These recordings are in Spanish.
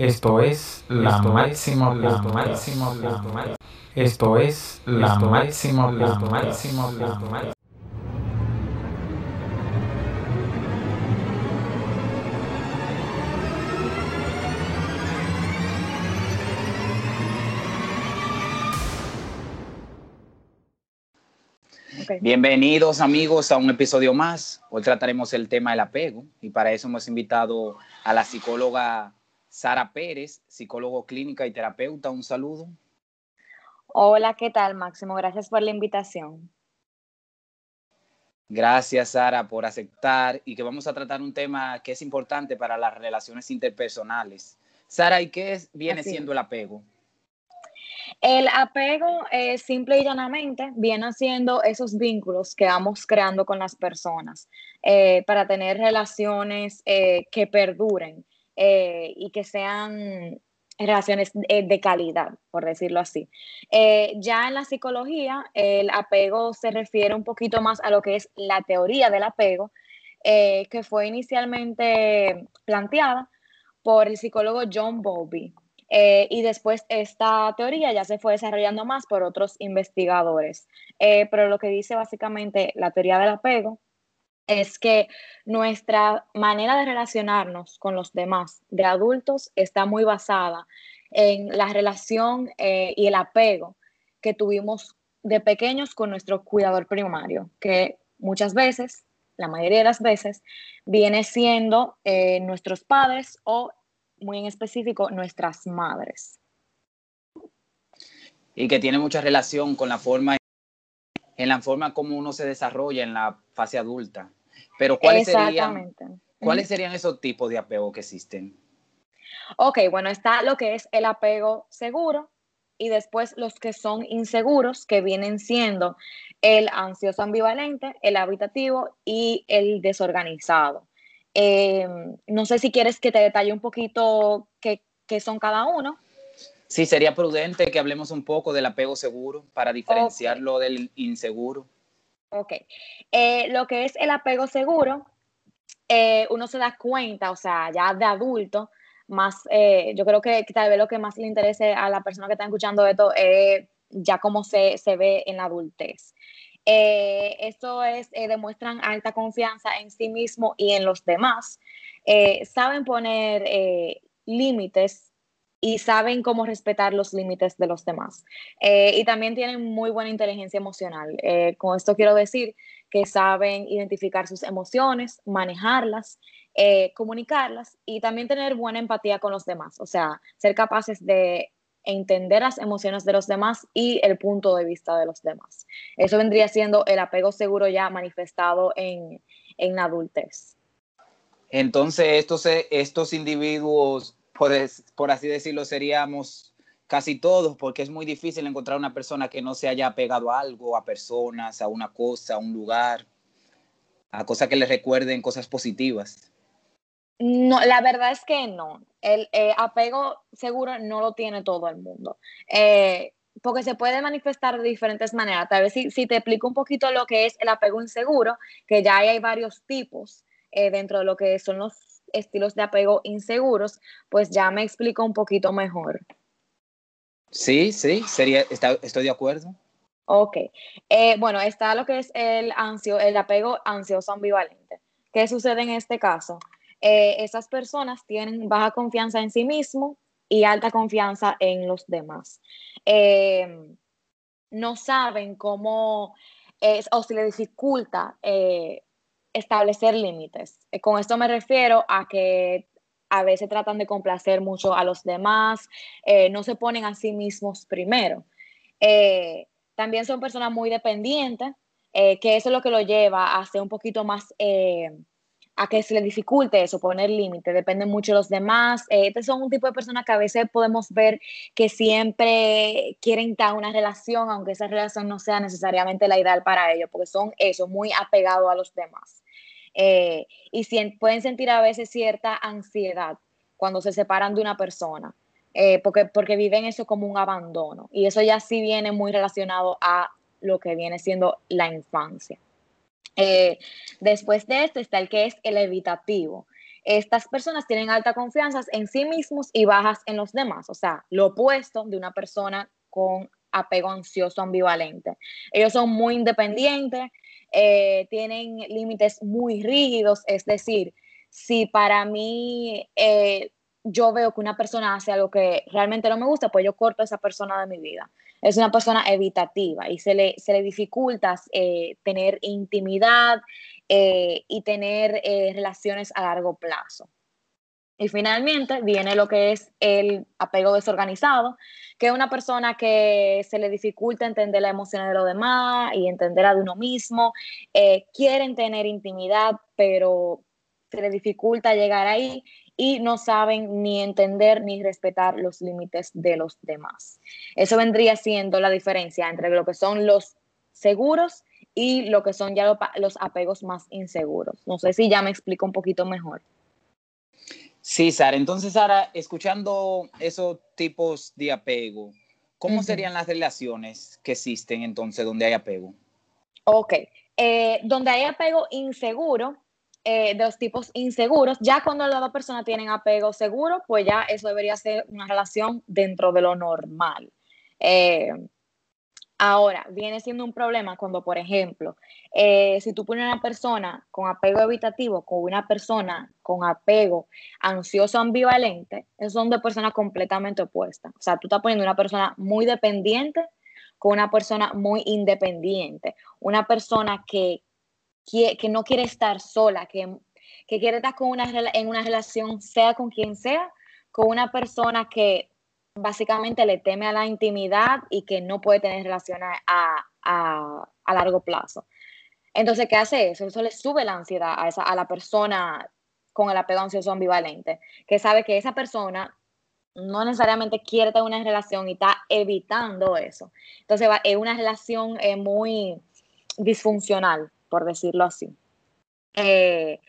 Esto es la máximo la máximo la Esto es la máximo la máximo la máximo Bienvenidos amigos a un episodio más. Hoy trataremos el tema del apego y para eso hemos invitado a la psicóloga Sara Pérez, psicólogo clínica y terapeuta. Un saludo. Hola, ¿qué tal Máximo? Gracias por la invitación. Gracias Sara por aceptar y que vamos a tratar un tema que es importante para las relaciones interpersonales. Sara, ¿y qué viene siendo el apego? El apego, eh, simple y llanamente, viene siendo esos vínculos que vamos creando con las personas eh, para tener relaciones eh, que perduren y que sean relaciones de calidad, por decirlo así. ya en la psicología, el apego se refiere un poquito más a lo que es la teoría del apego, que fue inicialmente planteada por el psicólogo John Bowlby. Eh, y después esta teoría ya se fue desarrollando más por otros investigadores. Eh, pero lo que dice básicamente la teoría del apego es que nuestra manera de relacionarnos con los demás de adultos está muy basada en la relación eh, y el apego que tuvimos de pequeños con nuestro cuidador primario, que muchas veces, la mayoría de las veces, viene siendo nuestros padres o muy en específico nuestras madres. Y que tiene mucha relación con la forma, en la forma como uno se desarrolla en la fase adulta. Pero ¿cuáles serían, ¿cuáles serían esos tipos de apego que existen? Ok, bueno, está lo que es el apego seguro y después los que son inseguros, que vienen siendo el ansioso ambivalente, el habitativo y el desorganizado. Eh, no sé si quieres que te detalle un poquito qué, son cada uno. Sí, sería prudente que hablemos un poco del apego seguro para diferenciarlo del inseguro. Ok. Eh, lo que es el apego seguro, eh, uno se da cuenta, o sea, ya de adulto, más, yo creo que, tal vez lo que más le interese a la persona que está escuchando esto es ya cómo se, se ve en la adultez. Eh, esto es, eh, demuestran alta confianza en sí mismo y en los demás. Eh, saben poner límites y saben cómo respetar los límites de los demás. y también tienen muy buena inteligencia emocional. con esto quiero decir que saben identificar sus emociones, manejarlas, comunicarlas y también tener buena empatía con los demás. O sea, ser capaces de entender las emociones de los demás y el punto de vista de los demás. Eso vendría siendo el apego seguro ya manifestado en, en la adultez. Entonces, estos, estos individuos, por, por así decirlo, seríamos casi todos, porque es muy difícil encontrar una persona que no se haya apegado a algo, a personas, a una cosa, a un lugar, a cosas que le recuerden cosas positivas. No, la verdad es que no. El eh, apego seguro no lo tiene todo el mundo. Eh, porque se puede manifestar de diferentes maneras. Tal vez si, te explico un poquito lo que es el apego inseguro, que ya hay, varios tipos eh, dentro de lo que son los estilos de apego inseguros, pues ya me explico un poquito mejor. Sí, sí, sería, estoy de acuerdo. Ok. bueno, está lo que es el, ansio, el apego ansioso ambivalente. ¿Qué sucede en este caso? Eh, esas personas tienen baja confianza en sí mismo y alta confianza en los demás. Eh, no saben cómo es, o si les dificulta eh, establecer límites. con esto me refiero a que a veces tratan de complacer mucho a los demás, no se ponen a sí mismos primero. también son personas muy dependientes, que eso es lo que lo lleva a ser un poquito más a que se le dificulte eso, poner límite, depende mucho de los demás. Eh, este son un tipo de personas que a veces podemos ver que siempre quieren en una relación, aunque esa relación no sea necesariamente la ideal para ellos, porque son eso, muy apegados a los demás. Eh, y pueden sentir a veces cierta ansiedad cuando se separan de una persona, eh, porque, porque viven eso como un abandono. Y eso ya sí viene muy relacionado a lo que viene siendo la infancia. Eh, después de esto está el que es el evitativo. estas personas tienen alta confianza en sí mismos y bajas en los demás, o sea, lo opuesto de una persona con apego ansioso ambivalente. Ellos son muy independientes, eh, tienen límites muy rígidos, es decir, si para mí eh, yo veo que una persona hace algo que realmente no me gusta, pues yo corto a esa persona de mi vida. Es una persona evitativa y se le, se le dificulta eh, tener intimidad y tener relaciones a largo plazo. Y finalmente viene lo que es el apego desorganizado, que es una persona que se le dificulta entender la emoción de los demás y entender a de uno mismo. Eh, quieren tener intimidad, pero se le dificulta llegar ahí y no saben ni entender ni respetar los límites de los demás. Eso vendría siendo la diferencia entre lo que son los seguros y lo que son ya los apegos más inseguros. No sé si ya me explico un poquito mejor. Sí, Sara. Entonces, Sara, escuchando esos tipos de apego, ¿cómo serían las relaciones que existen entonces donde hay apego? Ok. Eh, donde hay apego inseguro, eh, de los tipos inseguros, ya cuando las dos personas tienen apego seguro, pues ya eso debería ser una relación dentro de lo normal. Eh, Ahora, viene siendo un problema cuando, por ejemplo, eh, si tú pones una persona con apego evitativo con una persona con apego ansioso ambivalente, son dos personas completamente opuestas. O sea, tú estás poniendo una persona muy dependiente con una persona muy independiente, una persona que, que, no quiere estar sola, que, que quiere estar con una, en una relación, sea con quien sea, con una persona que básicamente le teme a la intimidad y que no puede tener relaciones a, largo plazo. Entonces, ¿qué hace eso? Eso le sube la ansiedad a, esa, a la persona con el apego ansioso ambivalente, que sabe que esa persona no necesariamente quiere tener una relación y está evitando eso. Entonces, es una relación eh, muy disfuncional, por decirlo así. Eh,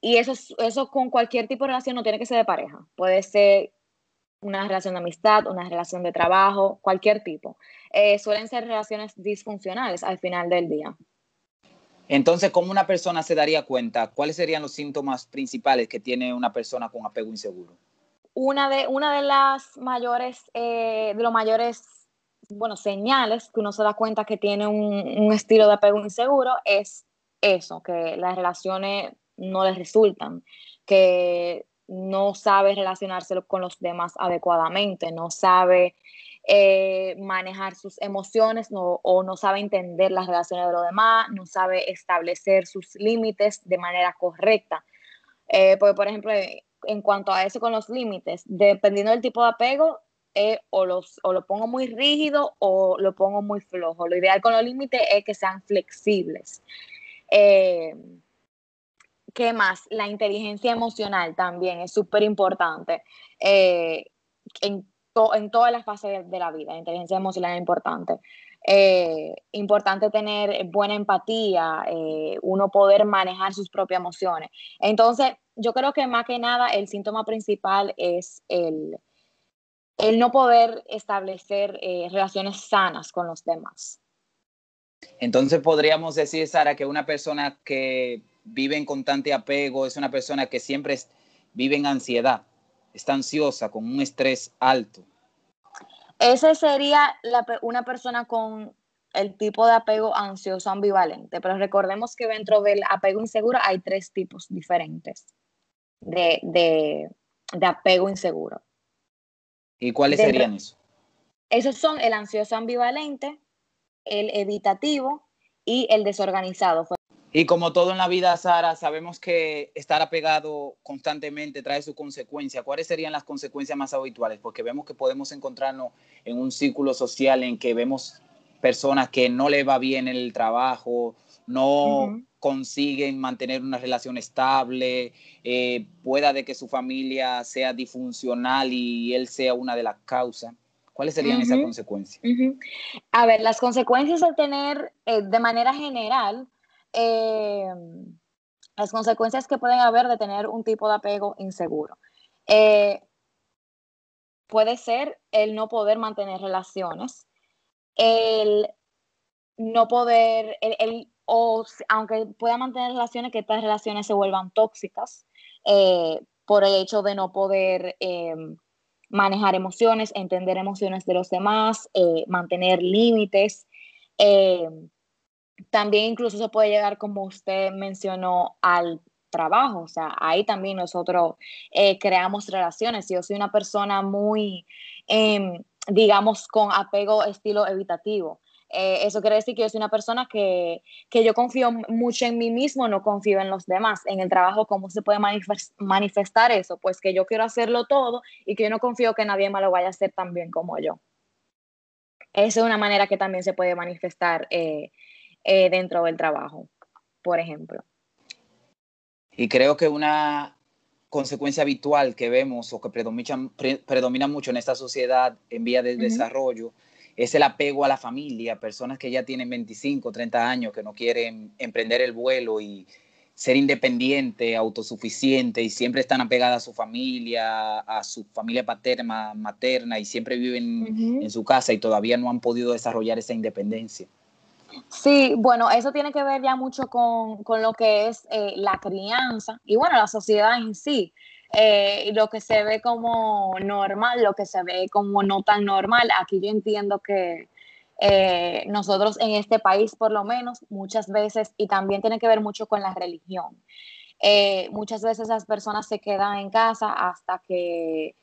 y eso, eso con cualquier tipo de relación no tiene que ser de pareja. Puede ser una relación de amistad, una relación de trabajo, cualquier tipo. Eh, suelen ser relaciones disfuncionales al final del día. Entonces, ¿cómo una persona se daría cuenta? ¿Cuáles serían los síntomas principales que tiene una persona con apego inseguro? Una de, una de las mayores, eh, de los mayores, bueno, señales que uno se da cuenta que tiene un, un estilo de apego inseguro es eso, que las relaciones no les resultan, que no sabe relacionarse con los demás adecuadamente, no sabe eh, manejar sus emociones o no sabe entender las relaciones de los demás, no sabe establecer sus límites de manera correcta. Eh, porque, por ejemplo, en cuanto a eso con los límites, dependiendo del tipo de apego, eh, o, los, o lo pongo muy rígido o lo pongo muy flojo. Lo ideal con los límites es que sean flexibles. ¿Qué más? La inteligencia emocional también es súper importante eh, en, en todas las fases de la vida. La inteligencia emocional es importante. Eh, importante tener buena empatía, eh, uno poder manejar sus propias emociones. Entonces, yo creo que más que nada el síntoma principal es el, el no poder establecer relaciones sanas con los demás. Entonces podríamos decir, Sara, que una persona que vive en constante apego, es una persona que siempre vive en ansiedad, está ansiosa, con un estrés alto. Ese sería una persona con el tipo de apego ansioso ambivalente, pero recordemos que dentro del apego inseguro hay tres tipos diferentes de, apego inseguro. ¿Y cuáles serían esos? Esos son el ansioso ambivalente, el evitativo y el desorganizado. Y como todo en la vida, Sara, sabemos que estar apegado constantemente trae sus consecuencias. ¿Cuáles serían las consecuencias más habituales? Porque vemos que podemos encontrarnos en un círculo social en que vemos personas que no le va bien el trabajo, no consiguen mantener una relación estable, eh, pueda de que su familia sea disfuncional y él sea una de las causas. ¿Cuáles serían esas consecuencias? A ver, las consecuencias de tener eh, de manera general eh, las consecuencias que pueden haber de tener un tipo de apego inseguro. Eh, puede ser el no poder mantener relaciones, el no poder, el, o aunque pueda mantener relaciones, que estas relaciones se vuelvan tóxicas, eh, por el hecho de no poder em, manejar emociones, entender emociones de los demás, eh, mantener límites. También incluso se puede llegar, como usted mencionó, al trabajo. O sea, ahí también nosotros eh, creamos relaciones. Yo soy una persona muy, em, digamos, con apego estilo evitativo. Eh, eso quiere decir que yo soy una persona que, que, yo confío mucho en mí mismo, no confío en los demás. En el trabajo, ¿cómo se puede manifestar eso? Pues que yo quiero hacerlo todo y que yo no confío que nadie más lo vaya a hacer tan bien como yo. Esa es una manera que también se puede manifestar eh, eh, dentro del trabajo, por ejemplo. Y creo que una consecuencia habitual que vemos o que predomina, predomina mucho en esta sociedad en vía de desarrollo es el apego a la familia, personas que ya tienen 25, 30 años, que no quieren emprender el vuelo y ser independiente, autosuficiente y siempre están apegadas a su familia, a su familia paterna, materna y siempre viven en su casa y todavía no han podido desarrollar esa independencia. Sí, bueno, eso tiene que ver ya mucho con, lo que es eh, la crianza y bueno, la sociedad en sí. Eh, lo que se ve como normal, lo que se ve como no tan normal. Aquí yo entiendo que eh, nosotros en este país, por lo menos, muchas veces, y también tiene que ver mucho con la religión, muchas veces las personas se quedan en casa hasta que,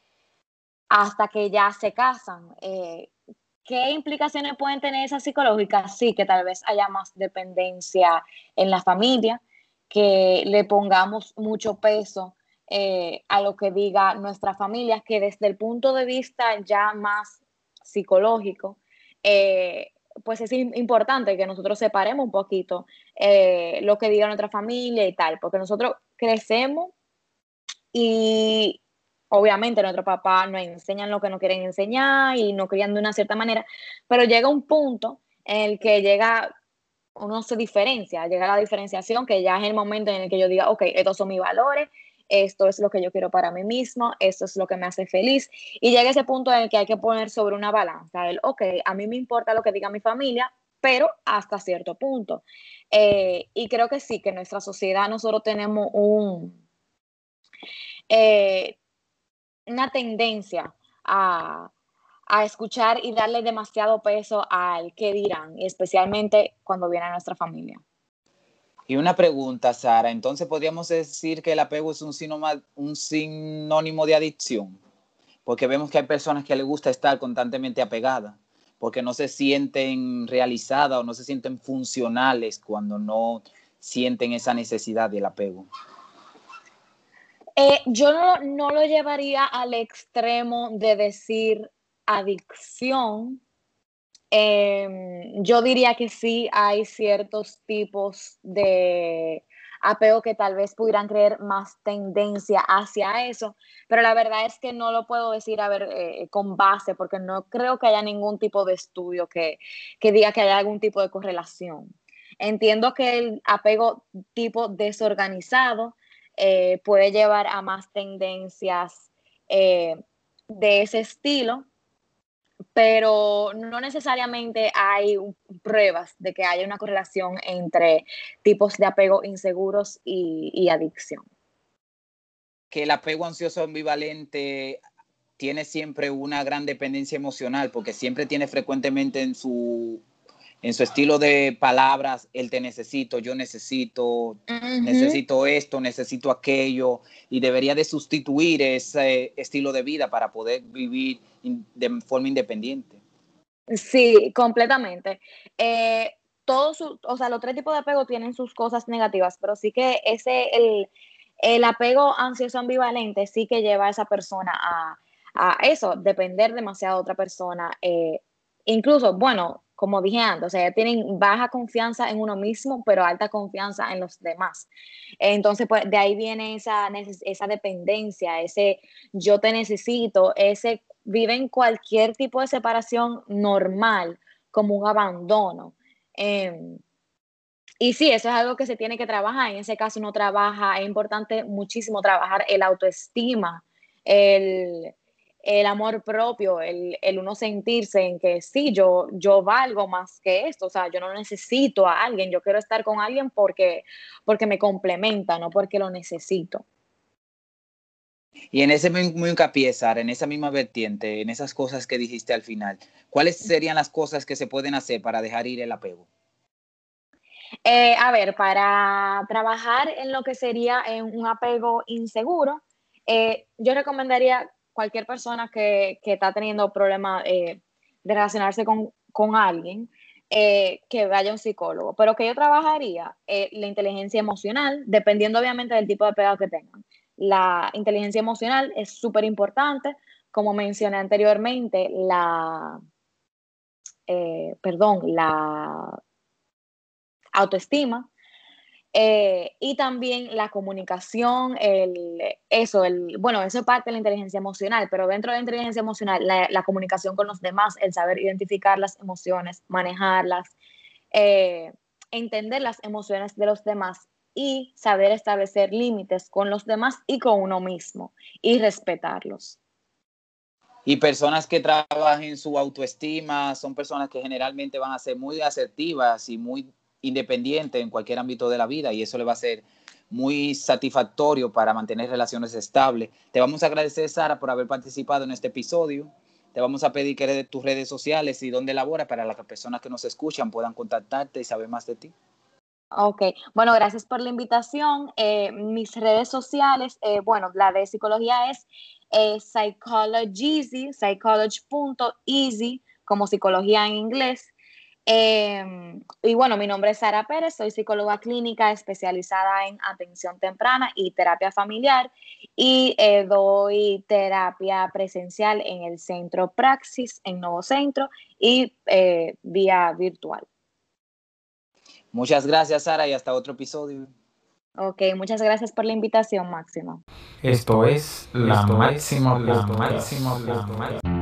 hasta que ya se casan. ¿Qué implicaciones pueden tener esas psicológicas? Sí, que tal vez haya más dependencia en la familia, que le pongamos mucho peso eh, a lo que diga nuestra familia, que desde el punto de vista ya más psicológico, eh, pues es importante que nosotros separemos un poquito eh, lo que diga nuestra familia y tal, porque nosotros crecemos y obviamente nuestro papá nos enseñan lo que no quieren enseñar y nos crían de una cierta manera, pero llega un punto en el que llega uno se diferencia, llega la diferenciación, que ya es el momento en el que yo diga, ok, estos son mis valores, esto es lo que yo quiero para mí mismo, esto es lo que me hace feliz. Y llega ese punto en el que hay que poner sobre una balanza, el, ok, a mí me importa lo que diga mi familia, pero hasta cierto punto. Eh, y creo que sí, que en nuestra sociedad nosotros tenemos un, eh, una tendencia a, a escuchar y darle demasiado peso al que dirán, especialmente cuando viene a nuestra familia. Y una pregunta, Sara, entonces podríamos decir que el apego es un sinónimo, un sinónimo de adicción, porque vemos que hay personas que les gusta estar constantemente apegadas, porque no se sienten realizadas o no se sienten funcionales cuando no sienten esa necesidad del apego. Eh, yo no, no lo llevaría al extremo de decir adicción, Em, yo diría que sí hay ciertos tipos de apego que tal vez pudieran creer más tendencia hacia eso, pero la verdad es que no lo puedo decir a ver eh, con base porque no creo que haya ningún tipo de estudio que, diga que haya algún tipo de correlación. Entiendo que el apego tipo desorganizado eh, puede llevar a más tendencias eh, de ese estilo, pero no necesariamente hay pruebas de que haya una correlación entre tipos de apego inseguros y, adicción. Que el apego ansioso ambivalente tiene siempre una gran dependencia emocional porque siempre tiene frecuentemente en su en su estilo de palabras, el te necesito, yo necesito, necesito esto, necesito aquello, y debería de sustituir ese estilo de vida para poder vivir de forma independiente. Sí, completamente. Eh, todos, o sea, los tres tipos de apego tienen sus cosas negativas, pero sí que ese, el, el apego ansioso ambivalente sí que lleva a esa persona a, a eso, depender demasiado de otra persona. Eh, incluso, bueno, como dije antes, o sea, tienen baja confianza en uno mismo, pero alta confianza en los demás. Entonces, pues de ahí viene esa, esa dependencia, ese yo te necesito, ese viven cualquier tipo de separación normal, como un abandono. Em, y sí, eso es algo que se tiene que trabajar. En ese caso, uno trabaja, es importante muchísimo trabajar el autoestima, el, el amor propio, el, uno sentirse en que sí, yo, yo valgo más que esto, o sea, yo no necesito a alguien, yo quiero estar con alguien porque, porque me complementa, no porque lo necesito. Y en ese mismo hincapié, Sara, en esa misma vertiente, en esas cosas que dijiste al final, ¿cuáles serían las cosas que se pueden hacer para dejar ir el apego? Eh, a ver, para trabajar en lo que sería en un apego inseguro, eh, yo recomendaría cualquier persona que, que está teniendo problemas eh, de relacionarse con, con alguien, que vaya a un psicólogo. Pero que yo trabajaría la inteligencia emocional, dependiendo obviamente del tipo de apego que tengan. La inteligencia emocional es súper importante. Como mencioné anteriormente, la, perdón, la autoestima. Eh, y también la comunicación, el, eso, el, bueno, eso es parte de la inteligencia emocional, pero dentro de la inteligencia emocional, la, comunicación con los demás, el saber identificar las emociones, manejarlas, eh, entender las emociones de los demás y saber establecer límites con los demás y con uno mismo y respetarlos. Y personas que trabajen su autoestima son personas que generalmente van a ser muy asertivas y muy independiente en cualquier ámbito de la vida y eso le va a ser muy satisfactorio para mantener relaciones estables. Te vamos a agradecer, Sara, por haber participado en este episodio. Te vamos a pedir que de tus redes sociales y dónde laboras para las personas que nos escuchan puedan contactarte y saber más de ti. Ok, bueno, gracias por la invitación. Eh, mis redes sociales, eh, bueno, la de psicología es eh, psychology, psychology.easy, como psicología en inglés. Em, y bueno, mi nombre es Sara Pérez, soy psicóloga clínica especializada en atención temprana y terapia familiar y eh, doy terapia presencial en el centro Praxis, en Nuevo Centro y eh, vía virtual. Muchas gracias, Sara, y hasta otro episodio. Ok, muchas gracias por la invitación, Máximo. Esto es la Máximo, la Máximo, la Máximo.